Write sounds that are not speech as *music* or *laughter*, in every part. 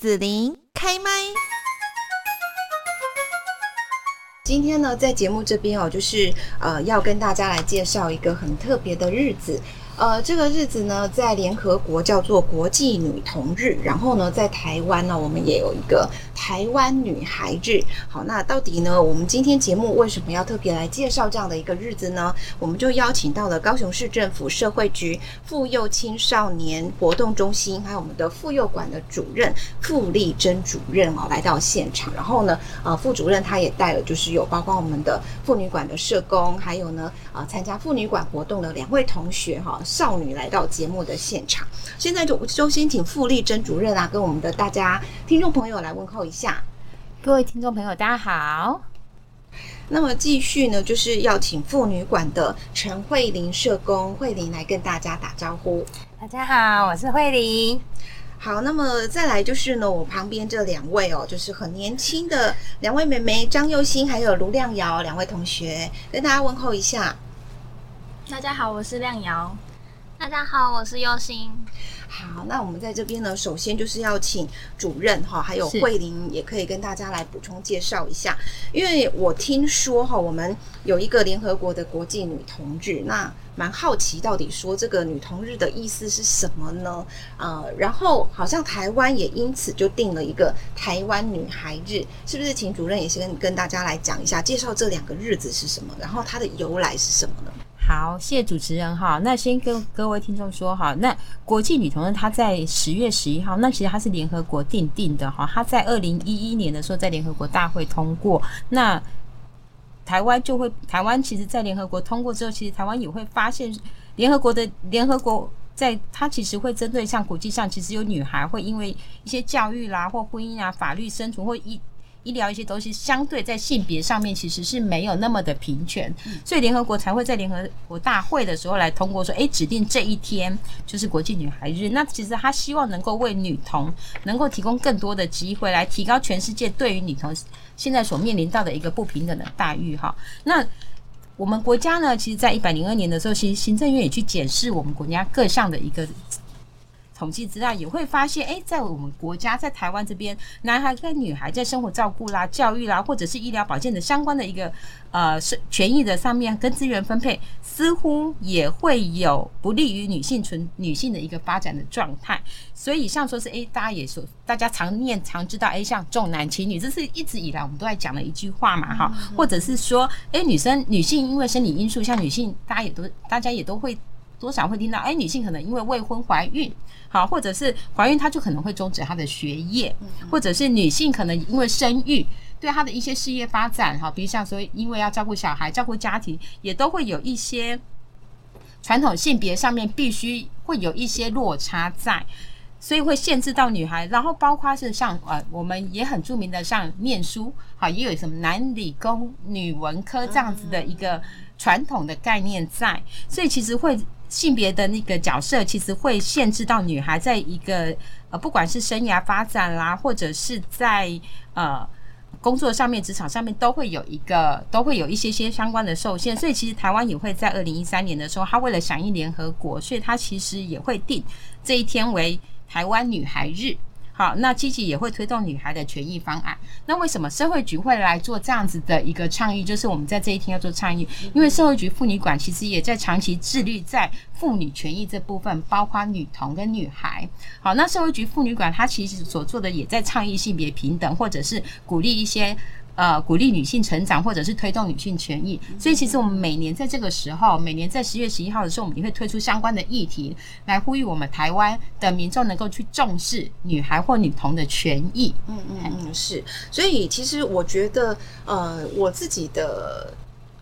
子琳开麦。今天呢，在节目这边哦，就是呃，要跟大家来介绍一个很特别的日子。呃，这个日子呢，在联合国叫做国际女童日，然后呢，在台湾呢，我们也有一个台湾女孩日。好，那到底呢，我们今天节目为什么要特别来介绍这样的一个日子呢？我们就邀请到了高雄市政府社会局妇幼青少年活动中心，还有我们的妇幼馆的主任傅丽珍主任哦，来到现场。然后呢，呃，副主任他也带了，就是有包括我们的妇女馆的社工，还有呢，呃，参加妇女馆活动的两位同学哈。少女来到节目的现场，现在就就先请傅丽珍主任啊，跟我们的大家听众朋友来问候一下。各位听众朋友，大家好。那么继续呢，就是要请妇女馆的陈慧玲社工，慧玲来跟大家打招呼。大家好，我是慧玲。好，那么再来就是呢，我旁边这两位哦，就是很年轻的两位妹妹张幼欣还有卢亮瑶两位同学，跟大家问候一下。大家好，我是亮瑶。大家好，我是幼欣。好，那我们在这边呢，首先就是要请主任哈，还有慧玲也可以跟大家来补充介绍一下。因为我听说哈，我们有一个联合国的国际女同日，那蛮好奇到底说这个女同日的意思是什么呢？呃，然后好像台湾也因此就定了一个台湾女孩日，是不是？请主任也先跟跟大家来讲一下，介绍这两个日子是什么，然后它的由来是什么呢？好，谢谢主持人哈。那先跟各位听众说哈，那国际女童日她在十月十一号，那其实它是联合国订定的哈。它在二零一一年的时候在联合国大会通过，那台湾就会，台湾其实在联合国通过之后，其实台湾也会发现联合国的联合国在它其实会针对像国际上其实有女孩会因为一些教育啦或婚姻啊、法律生存或一。医疗一些东西相对在性别上面其实是没有那么的平权，所以联合国才会在联合国大会的时候来通过说，诶，指定这一天就是国际女孩日。那其实他希望能够为女童能够提供更多的机会，来提高全世界对于女童现在所面临到的一个不平等的待遇。哈，那我们国家呢，其实在一百零二年的时候，其实行政院也去检视我们国家各项的一个。统计资料也会发现，诶，在我们国家，在台湾这边，男孩跟女孩在生活照顾啦、教育啦，或者是医疗保健的相关的一个呃是权益的上面，跟资源分配，似乎也会有不利于女性存女性的一个发展的状态。所以，像说是诶，大家也说，大家常念常知道，诶，像重男轻女，这是一直以来我们都在讲的一句话嘛，哈，或者是说，诶，女生女性因为生理因素，像女性，大家也都大家也都会。多少会听到，哎，女性可能因为未婚怀孕，好，或者是怀孕，她就可能会终止她的学业，或者是女性可能因为生育，对她的一些事业发展，哈，比如像说，因为要照顾小孩、照顾家庭，也都会有一些传统性别上面必须会有一些落差在，所以会限制到女孩。然后包括是像呃，我们也很著名的像念书，好，也有什么男理工、女文科这样子的一个传统的概念在，所以其实会。性别的那个角色，其实会限制到女孩在一个呃，不管是生涯发展啦，或者是在呃工作上面、职场上面，都会有一个，都会有一些些相关的受限。所以，其实台湾也会在二零一三年的时候，他为了响应联合国，所以他其实也会定这一天为台湾女孩日。好，那积极也会推动女孩的权益方案。那为什么社会局会来做这样子的一个倡议？就是我们在这一天要做倡议，因为社会局妇女馆其实也在长期致力在妇女权益这部分，包括女童跟女孩。好，那社会局妇女馆它其实所做的也在倡议性别平等，或者是鼓励一些。呃，鼓励女性成长，或者是推动女性权益。所以，其实我们每年在这个时候，每年在十月十一号的时候，我们也会推出相关的议题，来呼吁我们台湾的民众能够去重视女孩或女童的权益。嗯嗯嗯，是。所以，其实我觉得，呃，我自己的。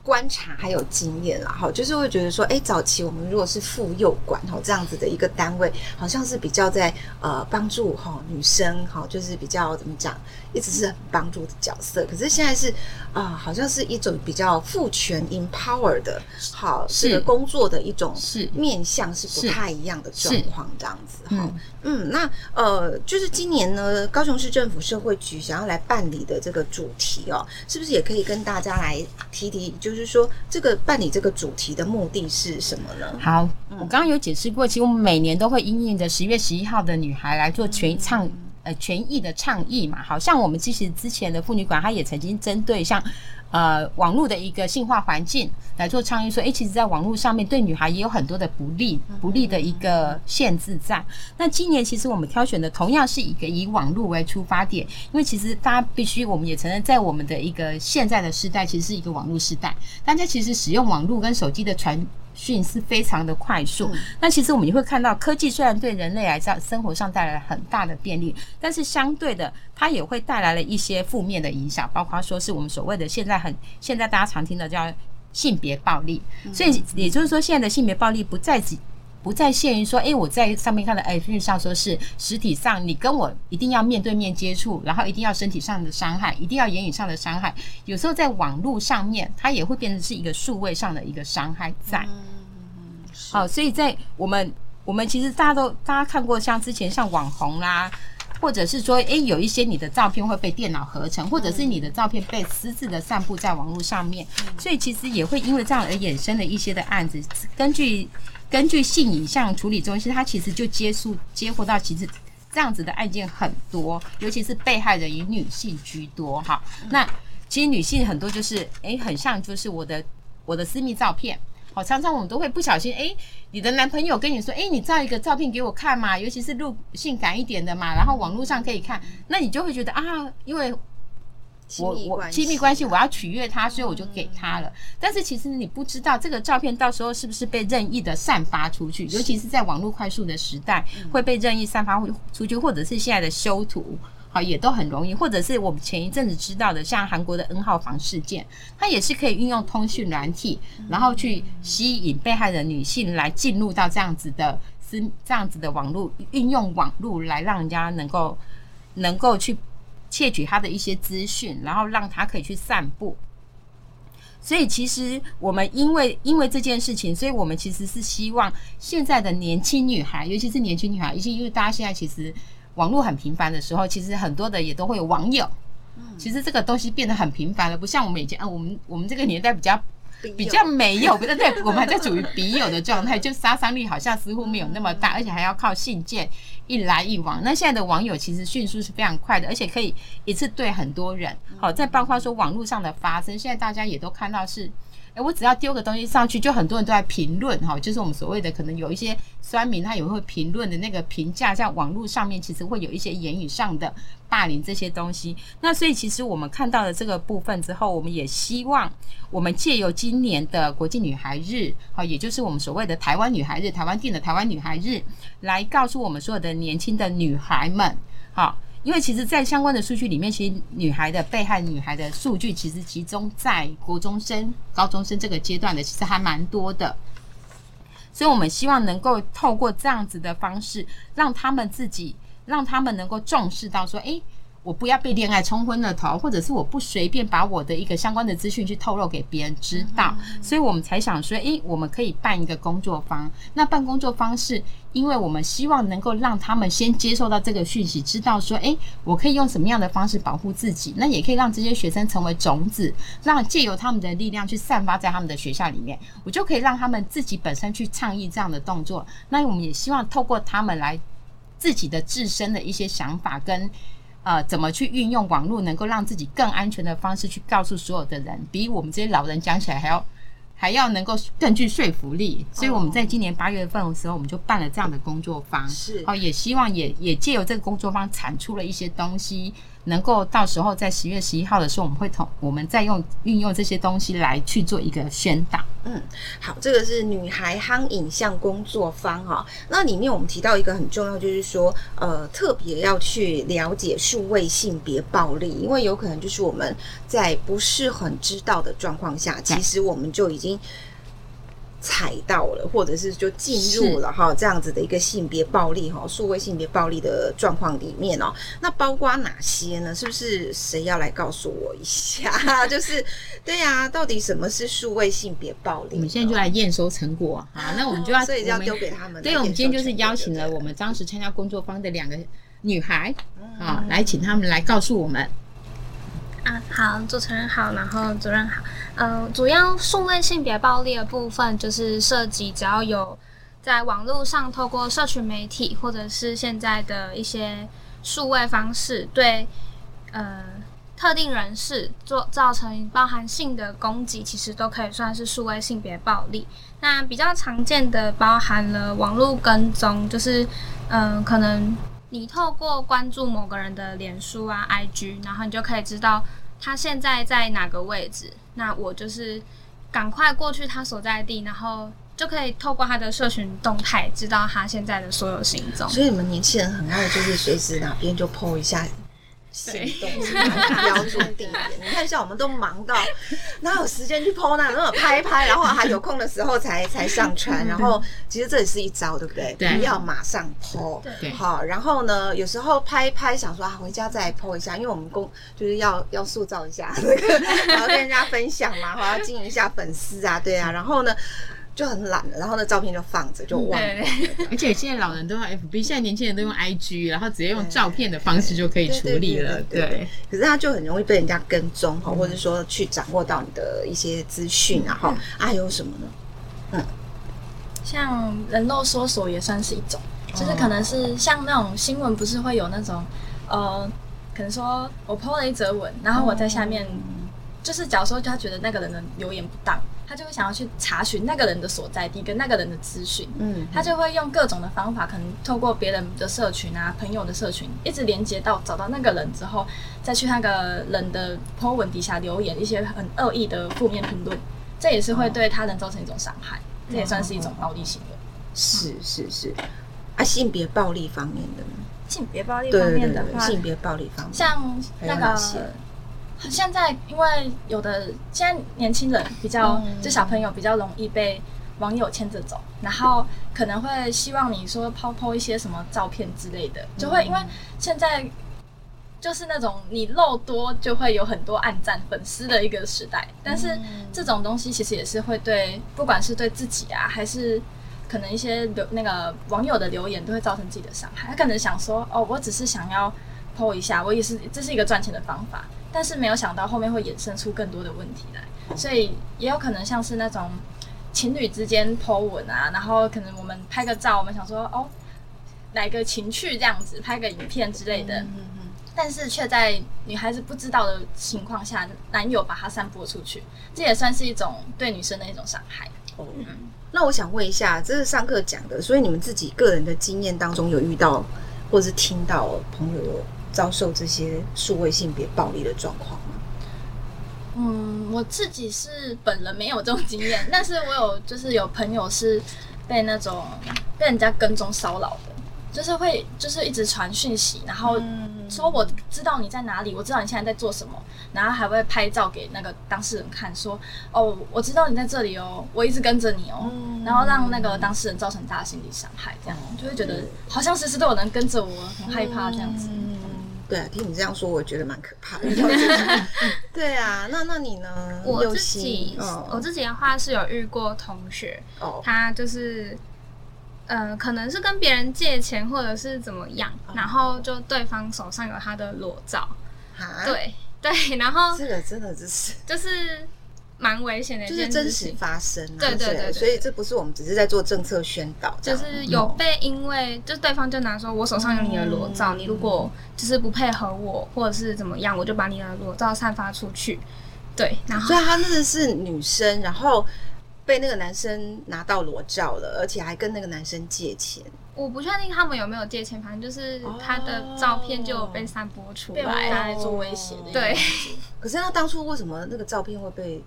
观察还有经验啦，哈，就是会觉得说，哎，早期我们如果是妇幼馆哈这样子的一个单位，好像是比较在呃帮助哈女生哈，就是比较怎么讲，一直是很帮助的角色。可是现在是啊、呃，好像是一种比较父权 empower 的，好，这个工作的一种是面向是不太一样的状况这样子哈。嗯，嗯，那呃，就是今年呢，高雄市政府社会局想要来办理的这个主题哦，是不是也可以跟大家来提提？就是就是说，这个办理这个主题的目的是什么呢？好，我刚刚有解释过，其实我们每年都会因应着十月十一号的女孩来做权倡呃权益的倡议嘛。好像我们其实之前的妇女馆，它也曾经针对像呃网络的一个性化环境来做倡议，说，诶，其实在网络上面对女孩也有很多的不利不利的一个限制在。那今年其实我们挑选的同样是一个以网络为出发点，因为其实大家必须我们也承认，在我们的一个现在的时代，其实是一个网络时代，大家其实使用网络跟手机的传讯是非常的快速，嗯、那其实我们也会看到，科技虽然对人类来讲生活上带来了很大的便利，但是相对的，它也会带来了一些负面的影响，包括说是我们所谓的现在很现在大家常听的叫性别暴力。所以也就是说，现在的性别暴力不再只不再限于说，诶，我在上面看到，诶，讯息上说是实体上你跟我一定要面对面接触，然后一定要身体上的伤害，一定要言语上的伤害，有时候在网络上面，它也会变成是一个数位上的一个伤害在。嗯好，所以在我们我们其实大家都大家看过，像之前像网红啦，或者是说，诶，有一些你的照片会被电脑合成，或者是你的照片被私自的散布在网络上面，所以其实也会因为这样而衍生的一些的案子。根据根据性影像处理中心，它其实就接触接获到其实这样子的案件很多，尤其是被害人以女性居多。哈，那其实女性很多就是，诶，很像就是我的我的私密照片。好，常常我们都会不小心，诶，你的男朋友跟你说，诶，你照一个照片给我看嘛，尤其是录性感一点的嘛，然后网络上可以看，那你就会觉得啊，因为我我亲密关系，我要取悦他，所以我就给他了。但是其实你不知道这个照片到时候是不是被任意的散发出去，尤其是在网络快速的时代，会被任意散发出去，或者是现在的修图。好，也都很容易，或者是我们前一阵子知道的，像韩国的 N 号房事件，它也是可以运用通讯软体，然后去吸引被害人女性来进入到这样子的私这样子的网络，运用网络来让人家能够能够去窃取他的一些资讯，然后让他可以去散布。所以其实我们因为因为这件事情，所以我们其实是希望现在的年轻女孩，尤其是年轻女孩，尤其因为大家现在其实。网络很频繁的时候，其实很多的也都会有网友。其实这个东西变得很频繁了，不像我们以前啊，我们我们这个年代比较比较没有，不对，对，我们还在处于笔友的状态，就杀伤力好像似乎没有那么大，而且还要靠信件一来一往。那现在的网友其实迅速是非常快的，而且可以一次对很多人。好，再包括说网络上的发生，现在大家也都看到是。我只要丢个东西上去，就很多人都在评论哈，就是我们所谓的可能有一些酸民，他也会评论的那个评价，在网络上面其实会有一些言语上的霸凌这些东西。那所以其实我们看到了这个部分之后，我们也希望我们借由今年的国际女孩日，好，也就是我们所谓的台湾女孩日，台湾定的台湾女孩日，来告诉我们所有的年轻的女孩们，好。因为其实，在相关的数据里面，其实女孩的被害女孩的数据，其实集中在国中生、高中生这个阶段的，其实还蛮多的。所以，我们希望能够透过这样子的方式，让他们自己，让他们能够重视到说，诶。我不要被恋爱冲昏了头，或者是我不随便把我的一个相关的资讯去透露给别人知道，所以我们才想说，诶，我们可以办一个工作坊。那办工作坊是因为我们希望能够让他们先接受到这个讯息，知道说，诶，我可以用什么样的方式保护自己。那也可以让这些学生成为种子，让借由他们的力量去散发在他们的学校里面，我就可以让他们自己本身去倡议这样的动作。那我们也希望透过他们来自己的自身的一些想法跟。呃，怎么去运用网络，能够让自己更安全的方式去告诉所有的人，比我们这些老人讲起来还要还要能够更具说服力。所以我们在今年八月份的时候，我们就办了这样的工作坊，是哦，也希望也也借由这个工作坊产出了一些东西。能够到时候在十月十一号的时候，我们会同我们再用运用这些东西来去做一个宣导。嗯，好，这个是女孩夯影像工作坊哈。那里面我们提到一个很重要，就是说，呃，特别要去了解数位性别暴力，因为有可能就是我们在不是很知道的状况下，其实我们就已经。踩到了，或者是就进入了哈这样子的一个性别暴力哈数位性别暴力的状况里面哦，那包括哪些呢？是不是谁要来告诉我一下？*laughs* 就是对呀、啊，到底什么是数位性别暴力？我们现在就来验收成果啊！那我们就要，所以就要丢给他们。对，我们今天就是邀请了我们当时参加工作坊的两个女孩啊，来请他们来告诉我们。好，主持人好，然后主任好。呃，主要数位性别暴力的部分，就是涉及只要有在网络上透过社群媒体或者是现在的一些数位方式对呃特定人士做造成包含性的攻击，其实都可以算是数位性别暴力。那比较常见的包含了网络跟踪，就是嗯、可能你透过关注某个人的脸书啊、IG，然后你就可以知道他现在在哪个位置，那我就是赶快过去他所在地，然后。就可以透过他的社群动态知道他现在的所有行踪。所以你们年轻人很爱，就是随时哪边就 po 一下行动，标注地点。你看，像我们都忙到哪有时间去 po 那，那种拍一拍，然后还有空的时候才才上传。然后其实这也是一招，对不对？对，不要马上 po。对，好。然后呢，有时候拍一拍，想说啊，回家再 po 一下，因为我们公就是要要塑造一下 *laughs* 那个，然后跟人家分享嘛，然后要经营一下粉丝啊，对啊。然后呢？就很懒了，然后那照片就放着，就忘了。*laughs* 而且现在老人都用 FB，现在年轻人都用 IG，然后直接用照片的方式就可以处理了。对，可是他就很容易被人家跟踪哈，或者说去掌握到你的一些资讯啊哈。还有什么呢？嗯，像人肉搜索也算是一种，就是可能是像那种新闻，不是会有那种呃，可能说我 po 了一则文，然后我在下面，就是假如说他觉得那个人的留言不当。他就会想要去查询那个人的所在地跟那个人的资讯，嗯，他就会用各种的方法，可能透过别人的社群啊、朋友的社群，一直连接到找到那个人之后，再去那个人的 po 文底下留言一些很恶意的负面评论，这也是会对他人造成一种伤害，哦、这也算是一种暴力行为。是是是，啊，性别暴力方面的呢？性别暴力方面的话，性别暴力方面，像那个。现在因为有的现在年轻人比较，就小朋友比较容易被网友牵着走，然后可能会希望你说抛抛一些什么照片之类的，就会因为现在就是那种你露多就会有很多暗赞粉丝的一个时代，但是这种东西其实也是会对不管是对自己啊，还是可能一些留那个网友的留言都会造成自己的伤害。他可能想说哦，我只是想要 po 一下，我也是这是一个赚钱的方法。但是没有想到后面会衍生出更多的问题来，所以也有可能像是那种情侣之间 po 文啊，然后可能我们拍个照，我们想说哦，来个情趣这样子，拍个影片之类的，嗯嗯嗯，但是却在女孩子不知道的情况下，男友把它散播出去，这也算是一种对女生的一种伤害。哦，那我想问一下，这是上课讲的，所以你们自己个人的经验当中有遇到，或是听到朋友有遭受这些数位性别暴力的状况吗？嗯，我自己是本人没有这种经验，但是我有就是有朋友是被那种被人家跟踪骚扰的，就是会就是一直传讯息，然后说我知道你在哪里，我知道你现在在做什么，然后还会拍照给那个当事人看，说哦，我知道你在这里哦，我一直跟着你哦，然后让那个当事人造成大的心理伤害，这样就会觉得好像时时都有人跟着我，很害怕这样子。对啊，听你这样说，我觉得蛮可怕的。*laughs* *laughs* 对啊，那那你呢？我自己，哦、我自己的话是有遇过同学，哦、他就是，呃，可能是跟别人借钱或者是怎么样，哦、然后就对方手上有他的裸照，哈对对，然后这个真的就是就是。蛮危险的一件事情，就是真实发生，啊，对对对，对，所以这不是我们只是在做政策宣导，就是有被因为就对方就拿说，我手上有你的裸照，嗯、你如果就是不配合我或者是怎么样，我就把你的裸照散发出去，对，然后所以他那个是女生，然后被那个男生拿到裸照了，而且还跟那个男生借钱，我不确定他们有没有借钱，反正就是他的照片就有被散播出来，被拿来做威胁的，对。*laughs* 可是他当初为什么那个照片会被？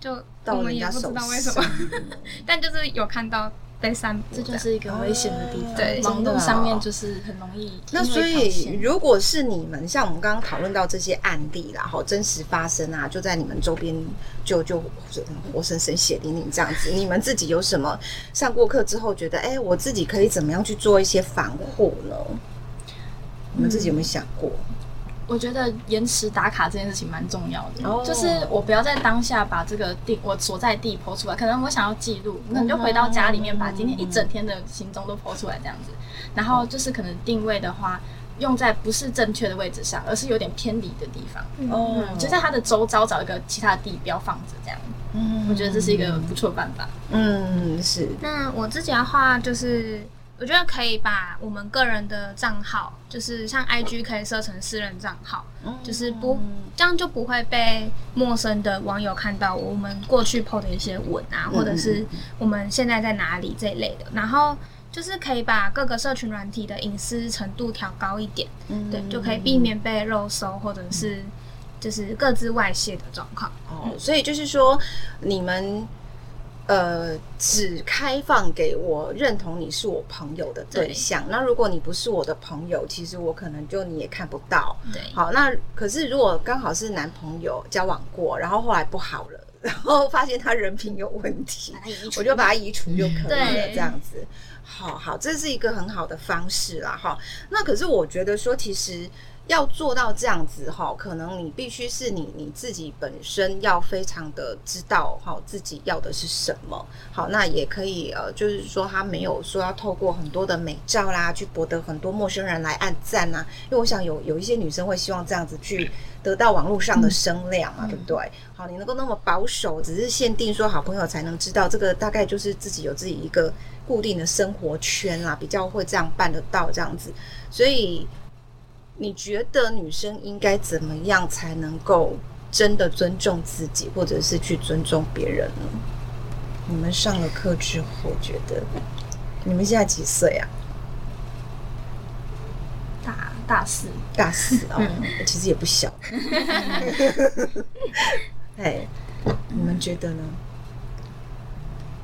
就我们也不知道为什么，*laughs* 但就是有看到被散播，这就是一个危险的地方。对，网络上面就是很容易。那所以，如果是你们，像我们刚刚讨论到这些案例啦，哈，真实发生啊，就在你们周边，就就活生生血淋淋这样子。你们自己有什么上过课之后觉得，哎、欸，我自己可以怎么样去做一些防护呢？你们自己有没有想过？我觉得延迟打卡这件事情蛮重要的，oh. 就是我不要在当下把这个地我所在地 po 出来，可能我想要记录，那你就回到家里面把今天一整天的行踪都 po 出来这样子，然后就是可能定位的话，用在不是正确的位置上，而是有点偏离的地方，哦、oh. 嗯，就在它的周遭找一个其他的地标放着这样，嗯，我觉得这是一个不错的办法，嗯，是。那我自己的话就是。我觉得可以把我们个人的账号，就是像 IG 可以设成私人账号，嗯、就是不这样就不会被陌生的网友看到我们过去 PO 的一些文啊，或者是我们现在在哪里这一类的。然后就是可以把各个社群软体的隐私程度调高一点，嗯、对，就可以避免被肉搜或者是就是各自外泄的状况。哦，所以就是说你们。呃，只开放给我认同你是我朋友的对象。对。那如果你不是我的朋友，其实我可能就你也看不到。对。好，那可是如果刚好是男朋友交往过，然后后来不好了，*laughs* 然后发现他人品有问题，我就把他移除就可以了。这样子。好好，这是一个很好的方式啦。哈，那可是我觉得说，其实。要做到这样子哈，可能你必须是你你自己本身要非常的知道哈，自己要的是什么。好，那也可以呃，就是说他没有说要透过很多的美照啦，去博得很多陌生人来按赞呐。因为我想有有一些女生会希望这样子去得到网络上的声量嘛，嗯、对不对？好，你能够那么保守，只是限定说好朋友才能知道，这个大概就是自己有自己一个固定的生活圈啦，比较会这样办得到这样子，所以。你觉得女生应该怎么样才能够真的尊重自己，或者是去尊重别人呢？你们上了课之后觉得，你们现在几岁啊？大大四，大四啊，*laughs* 哦，其实也不小。*laughs* 哎，你们觉得呢？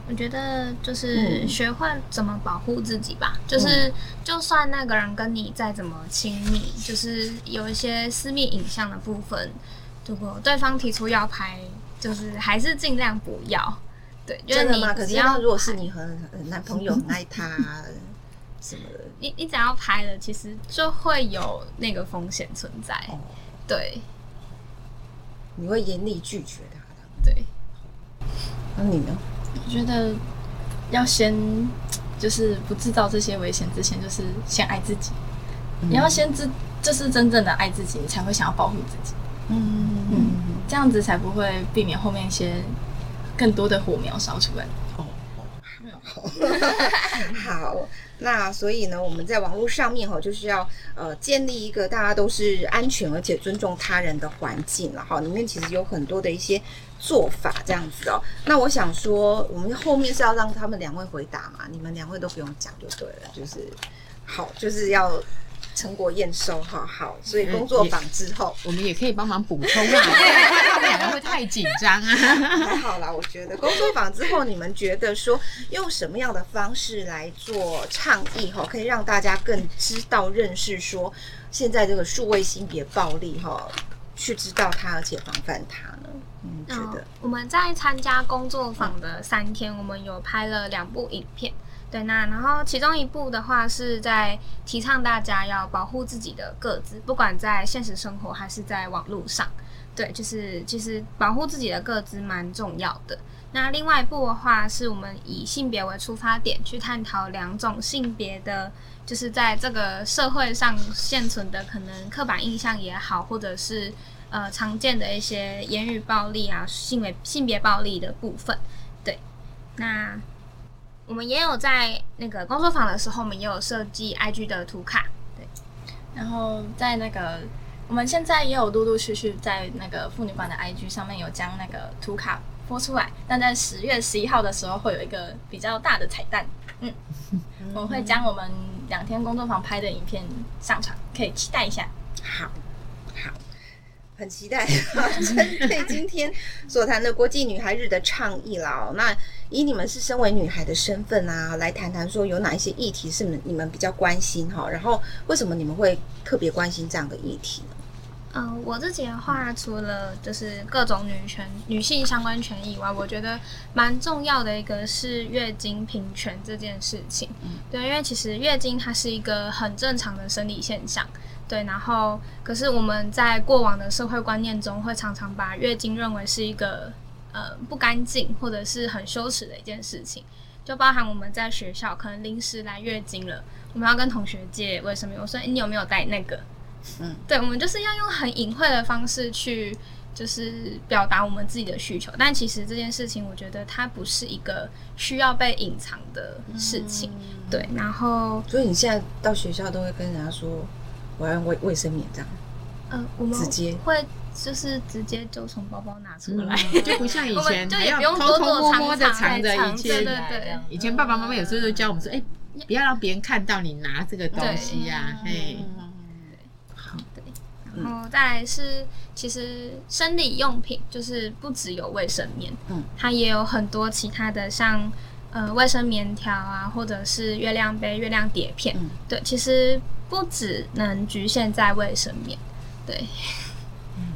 我觉得就是学会怎么保护自己吧。嗯、就是就算那个人跟你再怎么亲密，就是有一些私密影像的部分，如果对方提出要拍，就是还是尽量不要。对，真的吗？可是要如果是你和男朋友 *laughs* 很爱他什么的，你你只要拍了，其实就会有那个风险存在。哦、对，你会严厉拒绝他的。对，那你呢？我觉得要先 *tsk* 就是不制造这些危险之前，就是先爱自己。嗯、你要先知，这是真正的爱自己，你才会想要保护自己。嗯嗯，这样子才不会避免后面一些更多的火苗烧出来。哦好，*laughs* 好，那所以呢，我们在网络上面哈，就是要呃建立一个大家都是安全而且尊重他人的环境了哈。里面其实有很多的一些。做法这样子哦，那我想说，我们后面是要让他们两位回答嘛？你们两位都不用讲就对了，就是好，就是要成果验收，好好。所以工作坊之后，我们也可以帮忙补充啊，他们两个会太紧张啊。还好啦，我觉得工作坊之后，你们觉得说用什么样的方式来做倡议哈，可以让大家更知道认识说现在这个数位性别暴力哈，去知道它而且防范它呢？嗯，我们在参加工作坊的三天，我们有拍了两部影片。对，那然后其中一部的话是在提倡大家要保护自己的个子，不管在现实生活还是在网络上。对，就是其实保护自己的个子蛮重要的。那另外一部的话，是我们以性别为出发点去探讨两种性别的，就是在这个社会上现存的可能刻板印象也好，或者是。呃，常见的一些言语暴力啊，性别性别暴力的部分，对。那我们也有在那个工作坊的时候，我们也有设计 IG 的图卡，对。然后在那个我们现在也有陆陆续续在那个妇女馆的 IG 上面有将那个图卡播出来，但在十月十一号的时候会有一个比较大的彩蛋，嗯，*laughs* 我们会将我们两天工作坊拍的影片上传，可以期待一下。好。很期待 *laughs* 针对今天所谈的国际女孩日的倡议啦。那以你们是身为女孩的身份啊，来谈谈说有哪一些议题是你们比较关心哈？然后为什么你们会特别关心这样的议题呢？嗯、呃，我自己的话，除了就是各种女权、女性相关权益以外，我觉得蛮重要的一个是月经平权这件事情。嗯，对，因为其实月经它是一个很正常的生理现象。对，然后可是我们在过往的社会观念中，会常常把月经认为是一个呃不干净或者是很羞耻的一件事情，就包含我们在学校可能临时来月经了，我们要跟同学借卫生棉，我说，诶，你有没有带那个？嗯，对，我们就是要用很隐晦的方式去就是表达我们自己的需求。但其实这件事情，我觉得它不是一个需要被隐藏的事情。嗯、对，然后所以你现在到学校都会跟人家说我要用卫卫生棉这样？嗯、呃，我们直接。会就是直接就从包包拿出来，嗯、*laughs* 就不像以前还要偷偷摸摸的藏着。以前对对对，以前爸爸妈妈有时候都教我们说，哎、欸，不要让别人看到你拿这个东西呀、啊，嘿。然后再来是，其实生理用品就是不只有卫生棉，嗯，它也有很多其他的像，像呃卫生棉条啊，或者是月亮杯、月亮碟片，嗯，对，其实不只能局限在卫生棉，对。嗯，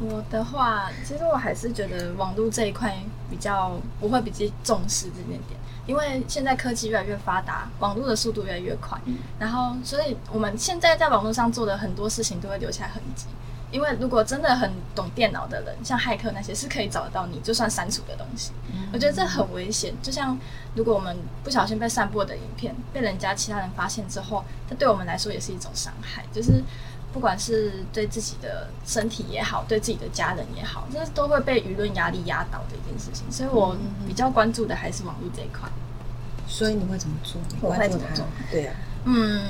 我的话，其实我还是觉得网络这一块比较，我会比较重视这点点。因为现在科技越来越发达，网络的速度越来越快，嗯、然后所以我们现在在网络上做的很多事情都会留下痕迹。因为如果真的很懂电脑的人，像骇客那些是可以找得到你就算删除的东西。嗯、我觉得这很危险。就像如果我们不小心被散播的影片被人家其他人发现之后，它对我们来说也是一种伤害。就是不管是对自己的身体也好，对自己的家人也好，这都会被舆论压力压倒的一件事情。所以我比较关注的还是网络这一块。所以你会怎么做？你会怎么做？对啊，嗯，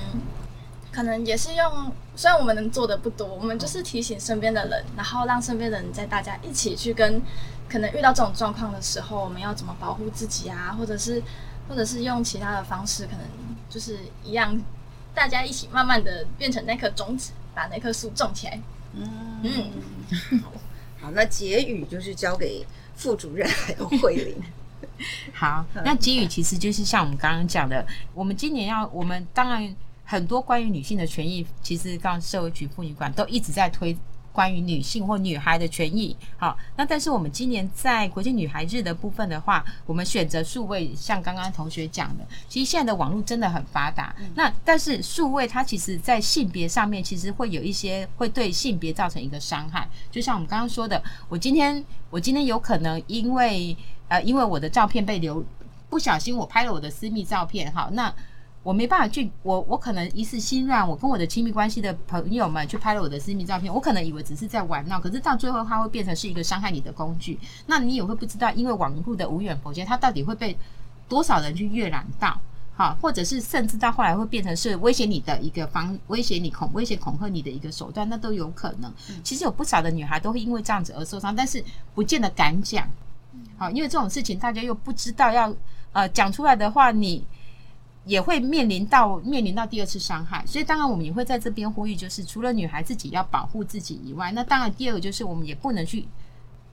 可能也是用，虽然我们能做的不多，我们就是提醒身边的人，然后让身边的人在大家一起去跟，可能遇到这种状况的时候，我们要怎么保护自己啊？或者是，或者是用其他的方式，可能就是一样，大家一起慢慢的变成那颗种子，把那棵树种起来。嗯嗯，好，那结语就是交给副主任还有慧玲。*laughs* 好，那结语其实就是像我们刚刚讲的，我们今年要，我们当然很多关于女性的权益，其实刚社会局妇女馆都一直在推关于女性或女孩的权益。好，那但是我们今年在国际女孩日的部分的话，我们选择数位，像刚刚同学讲的，其实现在的网络真的很发达。那但是数位它其实在性别上面，其实会有一些会对性别造成一个伤害。就像我们刚刚说的，我今天我今天有可能因为。呃，因为我的照片被流，不小心我拍了我的私密照片，好，那我没办法去，我我可能一时心软，我跟我的亲密关系的朋友们去拍了我的私密照片，我可能以为只是在玩闹，可是到最后它会变成是一个伤害你的工具，那你也会不知道，因为网络的无远弗届，它到底会被多少人去阅览到，好，或者是甚至到后来会变成是威胁你的一个方，威胁你恐威胁恐吓你的一个手段，那都有可能。其实有不少的女孩都会因为这样子而受伤，但是不见得敢讲。好，因为这种事情大家又不知道要，呃，讲出来的话，你也会面临到面临到第二次伤害，所以当然我们也会在这边呼吁，就是除了女孩自己要保护自己以外，那当然第二个就是我们也不能去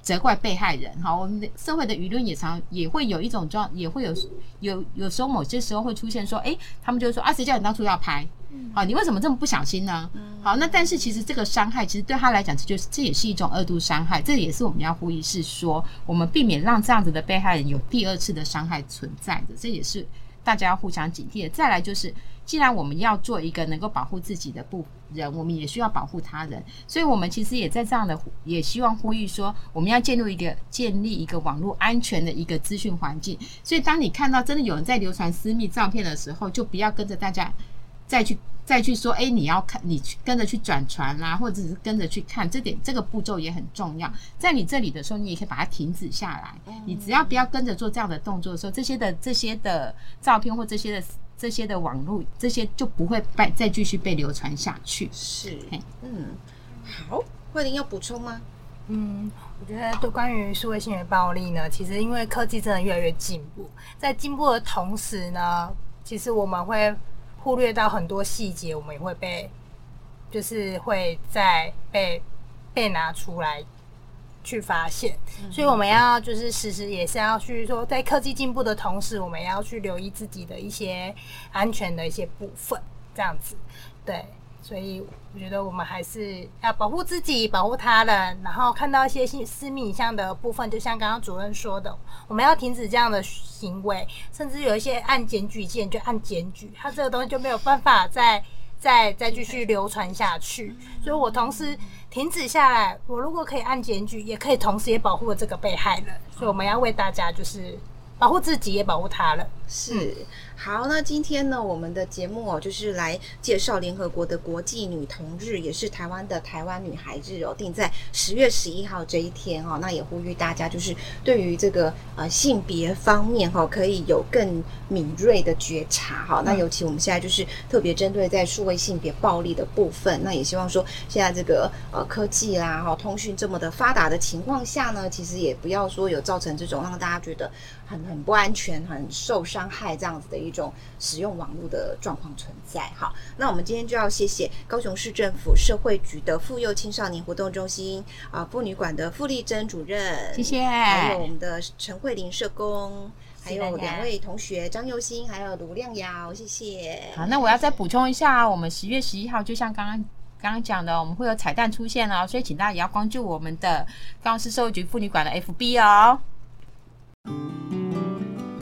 责怪被害人。好，我们的社会的舆论也常也会有一种状，也会有有有时候某些时候会出现说，诶，他们就说啊，谁叫你当初要拍？好，你为什么这么不小心呢？好，那但是其实这个伤害，其实对他来讲，这就是这也是一种二度伤害，这也是我们要呼吁，是说我们避免让这样子的被害人有第二次的伤害存在的，这也是大家要互相警惕的。再来就是，既然我们要做一个能够保护自己的部人，我们也需要保护他人，所以我们其实也在这样的，也希望呼吁说，我们要建立一个建立一个网络安全的一个资讯环境。所以当你看到真的有人在流传私密照片的时候，就不要跟着大家。再去再去说，哎，你要看，你去跟着去转传啦，或者是跟着去看，这点这个步骤也很重要。在你这里的时候，你也可以把它停止下来。你只要不要跟着做这样的动作的时候，这些的这些的照片或这些的这些的网络，这些就不会被再继续被流传下去。是，嗯，好，慧玲要补充吗？嗯，我觉得对关于数位性别暴力呢，其实因为科技真的越来越进步，在进步的同时呢，其实我们会。忽略到很多细节，我们也会被，就是会在被被拿出来去发现，嗯、所以我们要就是时时也是要去说，在科技进步的同时，我们也要去留意自己的一些安全的一些部分，这样子，对。所以我觉得我们还是要保护自己，保护他人。然后看到一些私私密影像的部分，就像刚刚主任说的，我们要停止这样的行为。甚至有一些按检举键就按检举，他这个东西就没有办法再再再继续流传下去。所以我同时停止下来，我如果可以按检举，也可以同时也保护了这个被害人。所以我们要为大家就是保护自己也保护他人。是。好，那今天呢，我们的节目哦，就是来介绍联合国的国际女童日，也是台湾的台湾女孩日哦，定在十月十一号这一天哦。那也呼吁大家，就是对于这个呃性别方面哈、哦，可以有更敏锐的觉察哈、哦。那尤其我们现在就是特别针对在数位性别暴力的部分，那也希望说，现在这个呃科技啦哈、哦，通讯这么的发达的情况下呢，其实也不要说有造成这种让大家觉得很很不安全、很受伤害这样子的一种使用网络的状况存在。好，那我们今天就要谢谢高雄市政府社会局的妇幼青少年活动中心啊妇女馆的傅丽珍主任，谢谢，还有我们的陈慧玲社工，还有两位同学张佑新还有卢亮瑶，谢谢。好，那我要再补充一下，我们十月十一号就像刚刚刚刚讲的，我们会有彩蛋出现哦，所以请大家也要关注我们的高雄市社会局妇女馆的 FB 哦。